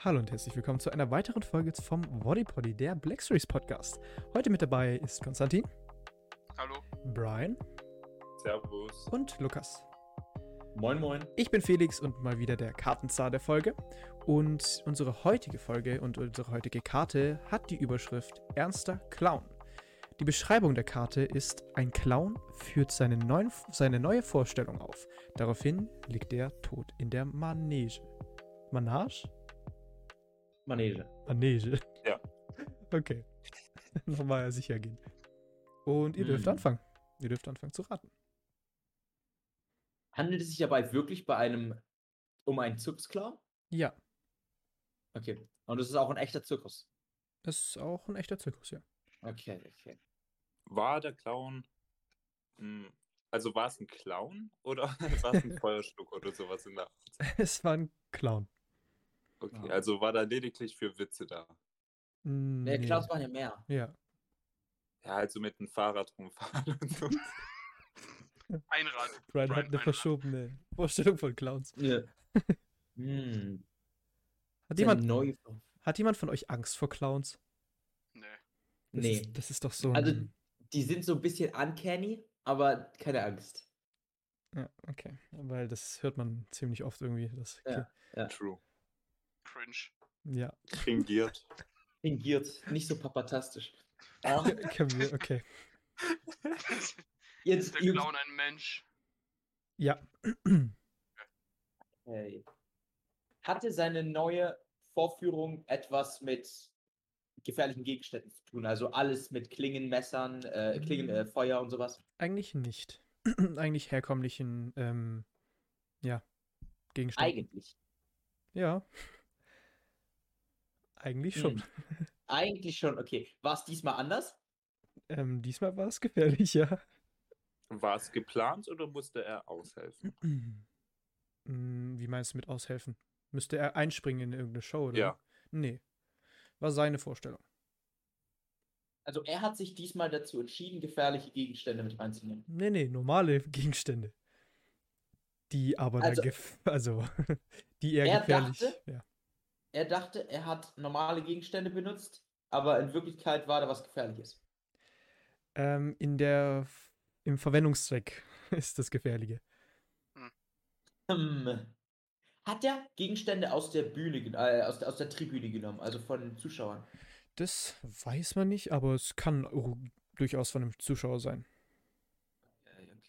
Hallo und herzlich willkommen zu einer weiteren Folge vom Bodypoddy, der Black Series Podcast. Heute mit dabei ist Konstantin, Hallo. Brian Servus. und Lukas. Moin, moin. Ich bin Felix und mal wieder der Kartenzar der Folge. Und unsere heutige Folge und unsere heutige Karte hat die Überschrift Ernster Clown. Die Beschreibung der Karte ist, ein Clown führt seine, neuen, seine neue Vorstellung auf. Daraufhin liegt er tot in der Manege. Manage? Manege. Manege. Ja. Okay. Nochmal sicher gehen. Und ihr dürft Mhm. anfangen. Ihr dürft anfangen zu raten. Handelt es sich dabei wirklich bei einem um einen Zirkusclown? Ja, Okay. Und es ist auch ein echter Zirkus. das ist auch ein echter Zirkus, ja. Okay, okay. War der Clown. mh, Also war es ein Clown oder war es ein Feuerschluck oder sowas in der Art? Es war ein Clown. Okay, Ah. also war da lediglich für Witze da. Mm, nee. Clowns waren ja mehr. Ja. Ja, also mit dem Fahrrad rumfahren und so. Einrad. Brian hat Brian, eine ein verschobene Vorstellung von Clowns. Ja. hm. Hat ja jemand, neu. hat jemand von euch Angst vor Clowns? Nee. Das Nee. Ist, das ist doch so Also, ein... die sind so ein bisschen uncanny, aber keine Angst. Ja, okay. Weil das hört man ziemlich oft irgendwie. Das, Ja. True. Cringe. ja. Fingiert. Fingiert. Nicht so papatastisch. Wir, okay. jetzt, ist der Clown ein Mensch? Ja. hey. Hatte seine neue Vorführung etwas mit gefährlichen Gegenständen zu tun? Also alles mit Klingen, Messern, äh, Klingen, äh, Feuer und sowas? Eigentlich nicht. Eigentlich herkömmlichen, ähm, ja, Gegenständen. Eigentlich. Ja. Eigentlich schon. Hm. Eigentlich schon, okay. War es diesmal anders? Ähm, diesmal war es gefährlich, ja. War es geplant oder musste er aushelfen? Mm, Wie meinst du mit aushelfen? Müsste er einspringen in irgendeine Show, oder? Ja. Nee. War seine Vorstellung. Also er hat sich diesmal dazu entschieden, gefährliche Gegenstände mit reinzunehmen. Nee, nee, normale Gegenstände. Die aber Also- dann gef also die eher Er gefährlich. dachte- Ja. Er dachte, er hat normale Gegenstände benutzt, aber in Wirklichkeit war da was Gefährliches. Ähm, in der im Verwendungszweck ist das Gefährliche. Hm. Hat er Gegenstände aus der Bühne, äh, aus, der, aus der Tribüne genommen, also von den Zuschauern? Das weiß man nicht, aber es kann durchaus von einem Zuschauer sein.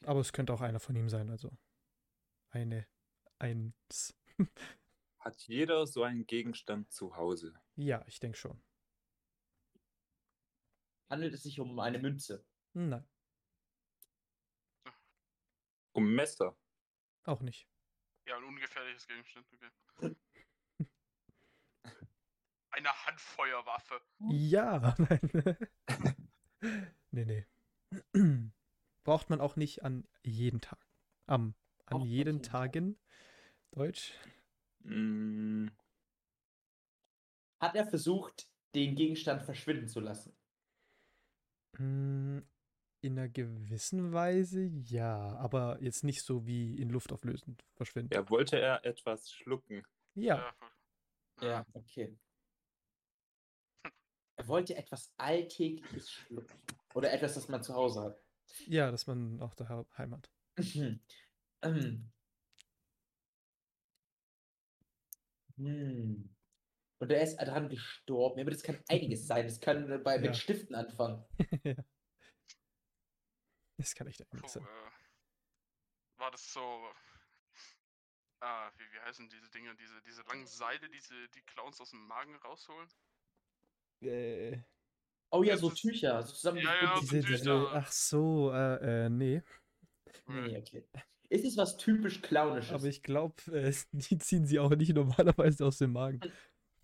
Aber es könnte auch einer von ihm sein, also eine eins. Hat jeder so einen Gegenstand zu Hause? Ja, ich denke schon. Handelt es sich um eine Münze? Nein, Um Messer? auch nicht. Ja, ein ungefährliches Gegenstand. Okay. Eine Handfeuerwaffe. Ja, nein. nee, nee. Braucht man auch nicht an jeden Tag. Am, an man jeden jeden Tag. Tagen. Deutsch. Mm, Hat er versucht, den Gegenstand verschwinden zu lassen? Mm, In einer gewissen Weise ja, aber jetzt nicht so wie in Luft auflösend verschwinden. ja, wollte er etwas schlucken? Ja, Ja. okay. Er wollte etwas Alltägliches schlucken. Oder etwas, das man zu Hause hat. ja, dass man auch daheim hat. Mhm. Ähm. Hm. Und er ist daran gestorben. Aber das kann einiges sein. Das kann bei, Ja. mit Stiften anfangen. Ja. Das kann echt einiges sein. äh, war das so. Ah, wie, wie heißen diese Dinge? Diese, diese langen Seile, die sie die Clowns aus dem Magen rausholen? Äh, Oh ja, so ist- Tücher. So zusammen Ja, ja, diese, so diese, Tücher. ach so, äh, äh, nee. Nee, okay. Ist es was typisch Clownisches? Aber ich glaube, äh, die ziehen sie auch nicht normalerweise aus dem Magen.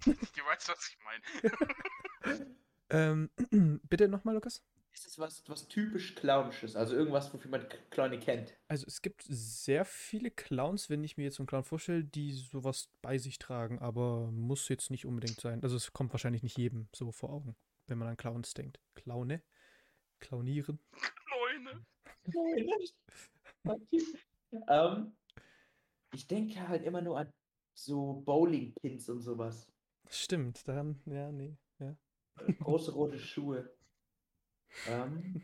Du weißt, was ich meine. Ähm, bitte nochmal, Lukas? ist es was, was typisch Clownisches? Also irgendwas, wofür man Clowne kennt? Also es gibt sehr viele Clowns, wenn ich mir jetzt so einen Clown vorstelle, die sowas bei sich tragen, aber muss jetzt nicht unbedingt sein. Also es kommt wahrscheinlich nicht jedem so vor Augen, wenn man an Clowns denkt. Clowne? Clownieren? Leune. ähm, ich denke halt immer nur an so Bowling-Pins und sowas. Stimmt, dann, ja, nee, ja. Große rote Schuhe. Ähm,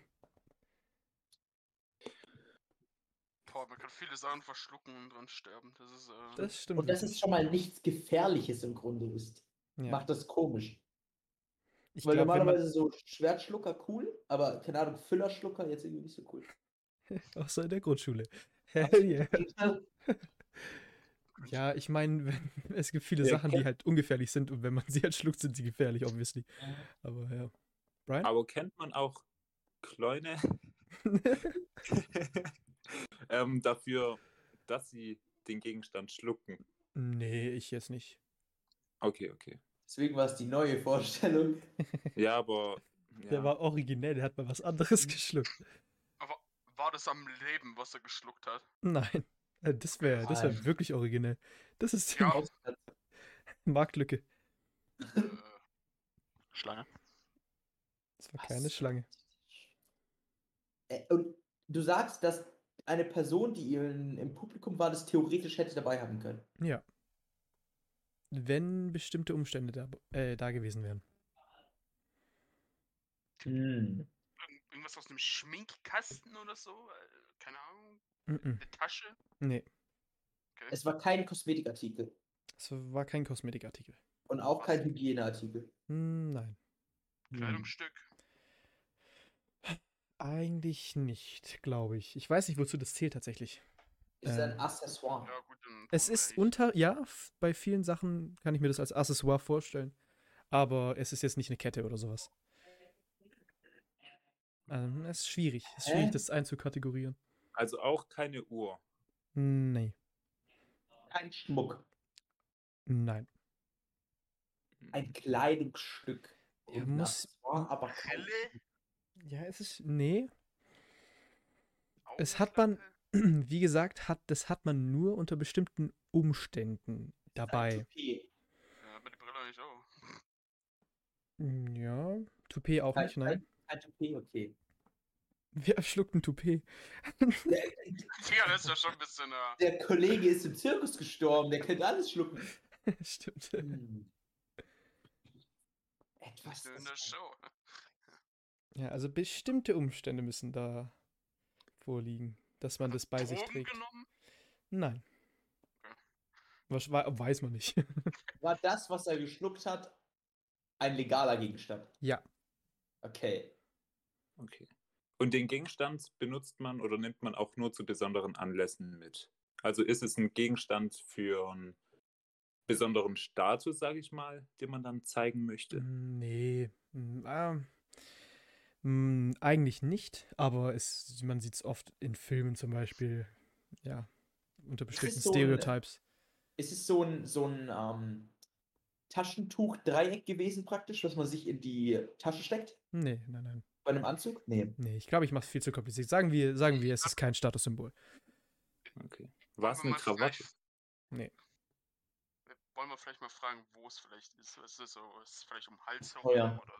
Boah, man kann viele Sachen verschlucken und dran sterben. Das ist, äh, Das stimmt. und dass es wirklich. schon mal nichts Gefährliches im Grunde ist, ja. macht das komisch. Ich Weil glaub, wenn man- normalerweise so Schwertschlucker cool, aber keine Ahnung, Füllerschlucker jetzt irgendwie nicht so cool. Außer in der Grundschule. Hell yeah. Ja, ich meine, es gibt viele Ja, Sachen, die halt ungefährlich sind und wenn man sie halt schluckt, sind sie gefährlich, obviously. Aber ja. Brian? Aber kennt man auch Kleune ähm, dafür, dass sie den Gegenstand schlucken? nee, ich jetzt nicht. Okay, okay. Deswegen war es die neue Vorstellung. Ja, aber. Ja. Der war originell, der hat mal was anderes geschluckt. War das am Leben, was er geschluckt hat? Nein. äh, Das wäre das wär wirklich originell. Das ist die Ja. Marktlücke. Äh, Schlange. Das war Was? keine Schlange. Äh, Und du sagst, dass eine Person, die in, im Publikum war, das theoretisch hätte dabei haben können. Ja. Wenn bestimmte Umstände da, äh, da gewesen wären. Hm. Irgend- Irgendwas aus einem Schminkkasten oder so? Äh, Keine Ahnung. Mm Eine Tasche? Nee, Okay. Es war kein Kosmetikartikel es war kein Kosmetikartikel. und auch kein Hygieneartikel. Hm, Nein. Hm. Kleidungsstück. Eigentlich nicht, glaube ich. Ich weiß nicht, wozu das zählt tatsächlich. Ist ein Ähm, Accessoire. Ja, gut. Es ist unter, ja, bei vielen Sachen kann ich mir das als Accessoire vorstellen. Aber es ist jetzt nicht eine Kette oder sowas. Ähm, es ist schwierig. Es ist schwierig, das einzukategorieren. Also auch keine Uhr. Nee, Kein Schmuck. nein. Ein Kleidungsstück. Ein muss- Accessoire, aber Brille? Ja, es ist, nee. Es hat man-? Wie gesagt, hat, das hat man nur unter bestimmten Umständen ein dabei. Ja, aber die Brille eigentlich auch. Mm, Ja, Toupet auch nicht, nein. Ein Toupet, okay. Wer schluckt ein Toupet? Der, Ja, das ist ja schon ein bisschen. Äh, der Kollege ist im Zirkus gestorben, der könnte alles schlucken. Stimmt. Hm. Etwas. in der das- Show. Ja, also bestimmte Umstände müssen da vorliegen, dass man das bei sich Drogen trägt. genommen? Nein. Was, wei- weiß man nicht. War das, was er geschluckt hat, ein legaler Gegenstand? ja. Okay. Okay. Und den Gegenstand benutzt man oder nimmt man auch nur zu besonderen Anlässen mit? Also ist es ein Gegenstand für einen besonderen Status, sage ich mal, den man dann zeigen möchte? Nee. mm, eigentlich nicht, aber es, man sieht es oft in Filmen zum Beispiel. Ja. Unter bestimmten so ein- Stereotypes. Ist es so ein, so ein ähm, Taschentuch-Dreieck gewesen, praktisch, was man sich in die Tasche steckt? Nee, nein, nein. Bei einem Anzug? Nee. Nee, ich glaube, ich mache es viel zu kompliziert. Sagen wir, sagen wir, es ist kein Statussymbol. Okay. War es eine Krawatte? Nee. Wollen wir vielleicht mal fragen, wo es vielleicht ist? Ist es so, ist es vielleicht um den Hals Oh ja. herum? Oder?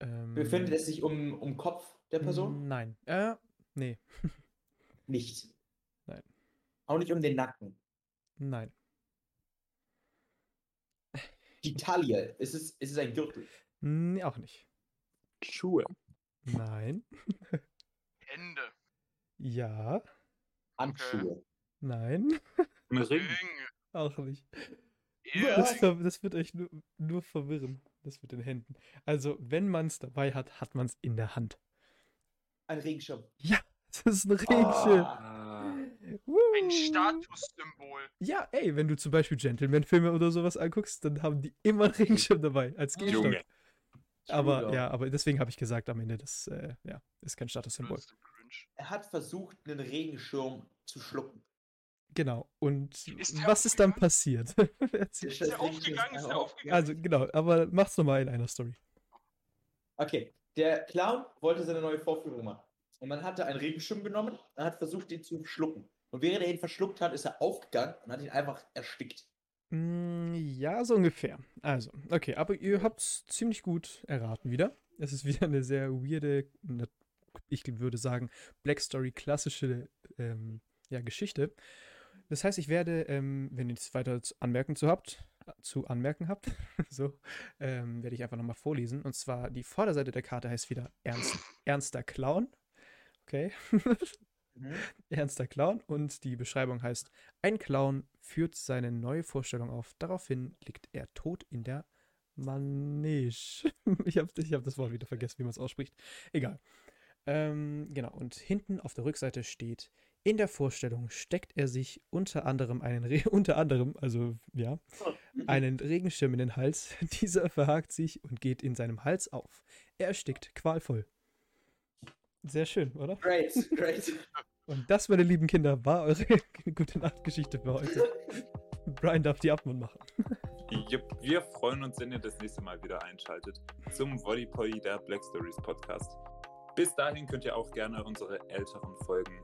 Ähm, Befindet es sich um, um Kopf der Person? Nein. Äh, nee. Nicht. Nein. Auch nicht um den Nacken. Nein. Die Taille. Ist es, ist es ein Gürtel? Nee, auch nicht. Schuhe. Nein. Hände. Ja. Handschuhe. Nein. Ein Ring. Ringe. Auch nicht. Ehe. Das, das wird euch nur, nur verwirren. Das mit den Händen. Also, wenn man es dabei hat, hat man es in der Hand. Ein Regenschirm. Das ist ein Regenschirm. Ah, Woo. Ein Statussymbol. Ja, ey, wenn du zum Beispiel Gentleman-Filme oder sowas anguckst, dann haben die immer einen Regenschirm dabei als Gegenstand. Junge. Aber ja, aber deswegen habe ich gesagt am Ende, das äh, ja, ist kein Statussymbol. Er hat versucht, einen Regenschirm zu schlucken. Genau. Und Ist was ist dann passiert? Ist der aufgegangen? Ist Auf- aufgegangen? also genau, aber mach's nochmal in einer Story. Okay, der Clown wollte seine neue Vorführung machen. Und man hatte einen Regenschirm genommen und hat versucht, ihn zu schlucken. Und während er ihn verschluckt hat, ist er aufgegangen und hat ihn einfach erstickt. Mm, Ja, so ungefähr. Also, okay, aber ihr habt es ziemlich gut erraten wieder. Es ist wieder eine sehr weirde, ich würde sagen, Black Story klassische ähm, ja, Geschichte. Das heißt, ich werde, ähm, wenn ihr nichts weiter zu- anmerken zu habt, zu anmerken habt, so, ähm, werde ich einfach nochmal vorlesen. Und zwar die Vorderseite der Karte heißt wieder Ernst, Ernster Clown. Okay. Mhm. Ernster Clown. Und die Beschreibung heißt: Ein Clown führt seine neue Vorstellung auf. Daraufhin liegt er tot in der Manege. Ich habe ich hab das Wort wieder vergessen, wie man es ausspricht. Egal. Ähm, genau. Und hinten auf der Rückseite steht: In der Vorstellung steckt er sich unter anderem einen, Re unter anderem, also ja, einen Regenschirm in den Hals. Dieser verhakt sich und geht in seinem Hals auf. Er erstickt qualvoll. Sehr schön, oder? Great, great. Und das, meine lieben Kinder, war eure gute Nachtgeschichte für heute. Brian darf die Abmund machen. Jupp, wir freuen uns, wenn ihr das nächste Mal wieder einschaltet zum Volleypoly der Black Stories Podcast. Bis dahin könnt ihr auch gerne unsere älteren Folgen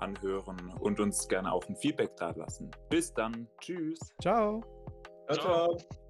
anhören und uns gerne auch ein Feedback dalassen. Bis dann. Tschüss. Ciao. Ciao, ciao.